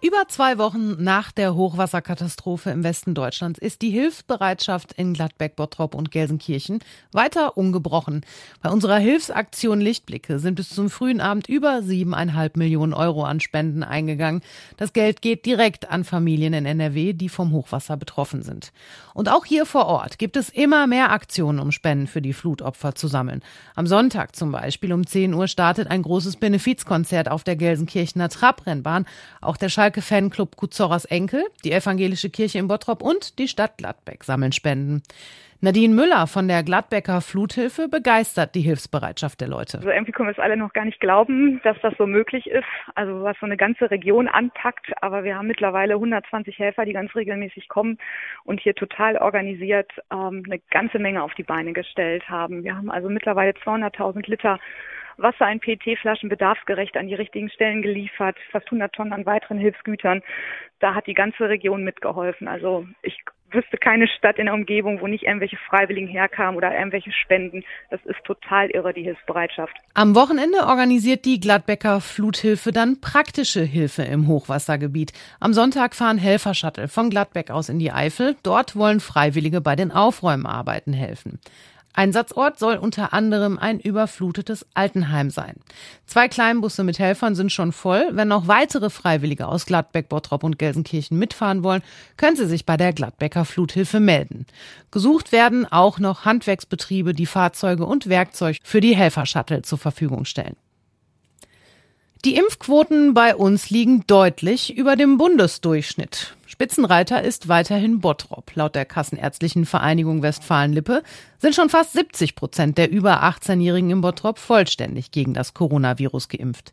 Über zwei Wochen nach der Hochwasserkatastrophe im Westen Deutschlands ist die Hilfsbereitschaft in Gladbeck, Bottrop und Gelsenkirchen weiter ungebrochen. Bei unserer Hilfsaktion Lichtblicke sind bis zum frühen Abend über siebeneinhalb Millionen Euro an Spenden eingegangen. Das Geld geht direkt an Familien in NRW, die vom Hochwasser betroffen sind. Und auch hier vor Ort gibt es immer mehr Aktionen, um Spenden für die Flutopfer zu sammeln. Am Sonntag zum Beispiel um 10 Uhr startet ein großes Benefizkonzert auf der Gelsenkirchener Trabrennbahn. Auch der Schalke Fanclub Kuzoras Enkel, die Evangelische Kirche in Bottrop und die Stadt Gladbeck sammeln Spenden. Nadine Müller von der Gladbecker Fluthilfe begeistert die Hilfsbereitschaft der Leute. Also irgendwie können wir es alle noch gar nicht glauben, dass das so möglich ist. Also was so eine ganze Region anpackt. Aber wir haben mittlerweile 120 Helfer, die ganz regelmäßig kommen und hier total organisiert ähm, eine ganze Menge auf die Beine gestellt haben. Wir haben also mittlerweile 200.000 Liter Wasser in PET-Flaschen bedarfsgerecht an die richtigen Stellen geliefert, fast 100 Tonnen an weiteren Hilfsgütern. Da hat die ganze Region mitgeholfen. Also ich wüsste keine Stadt in der Umgebung, wo nicht irgendwelche Freiwilligen herkamen oder irgendwelche Spenden. Das ist total irre, die Hilfsbereitschaft. Am Wochenende organisiert die Gladbecker Fluthilfe dann praktische Hilfe im Hochwassergebiet. Am Sonntag fahren Helfershuttle von Gladbeck aus in die Eifel. Dort wollen Freiwillige bei den Aufräumarbeiten helfen. Einsatzort soll unter anderem ein überflutetes Altenheim sein. Zwei Kleinbusse mit Helfern sind schon voll. Wenn noch weitere Freiwillige aus Gladbeck, Bottrop und Gelsenkirchen mitfahren wollen, können sie sich bei der Gladbecker Fluthilfe melden. Gesucht werden auch noch Handwerksbetriebe, die Fahrzeuge und Werkzeug für die Helfershuttle zur Verfügung stellen. Die Impfquoten bei uns liegen deutlich über dem Bundesdurchschnitt. Spitzenreiter ist weiterhin Bottrop. Laut der Kassenärztlichen Vereinigung Westfalen-Lippe sind schon fast 70 Prozent der über 18-Jährigen im Bottrop vollständig gegen das Coronavirus geimpft.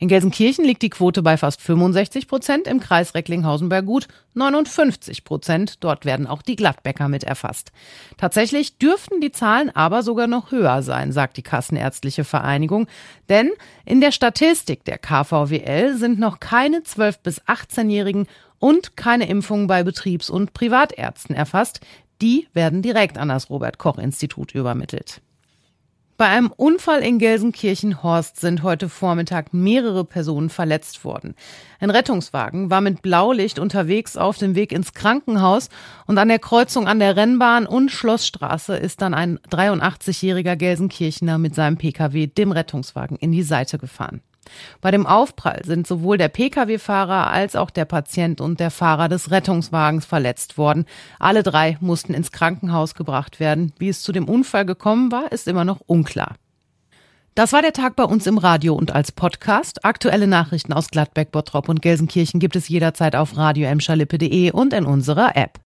In Gelsenkirchen liegt die Quote bei fast 65 Prozent, im Kreis Recklinghausen bei gut 59 Prozent. Dort werden auch die Gladbäcker mit erfasst. Tatsächlich dürften die Zahlen aber sogar noch höher sein, sagt die Kassenärztliche Vereinigung. Denn in der Statistik der KVWL sind noch keine 12- bis 18-Jährigen und keine Impfungen bei Betriebs- und Privatärzten erfasst. Die werden direkt an das Robert Koch Institut übermittelt. Bei einem Unfall in Gelsenkirchen-Horst sind heute Vormittag mehrere Personen verletzt worden. Ein Rettungswagen war mit Blaulicht unterwegs auf dem Weg ins Krankenhaus und an der Kreuzung an der Rennbahn und Schlossstraße ist dann ein 83-jähriger Gelsenkirchener mit seinem Pkw dem Rettungswagen in die Seite gefahren. Bei dem Aufprall sind sowohl der Pkw-Fahrer als auch der Patient und der Fahrer des Rettungswagens verletzt worden. Alle drei mussten ins Krankenhaus gebracht werden. Wie es zu dem Unfall gekommen war, ist immer noch unklar. Das war der Tag bei uns im Radio und als Podcast. Aktuelle Nachrichten aus Gladbeck, Bottrop und Gelsenkirchen gibt es jederzeit auf radio und in unserer App.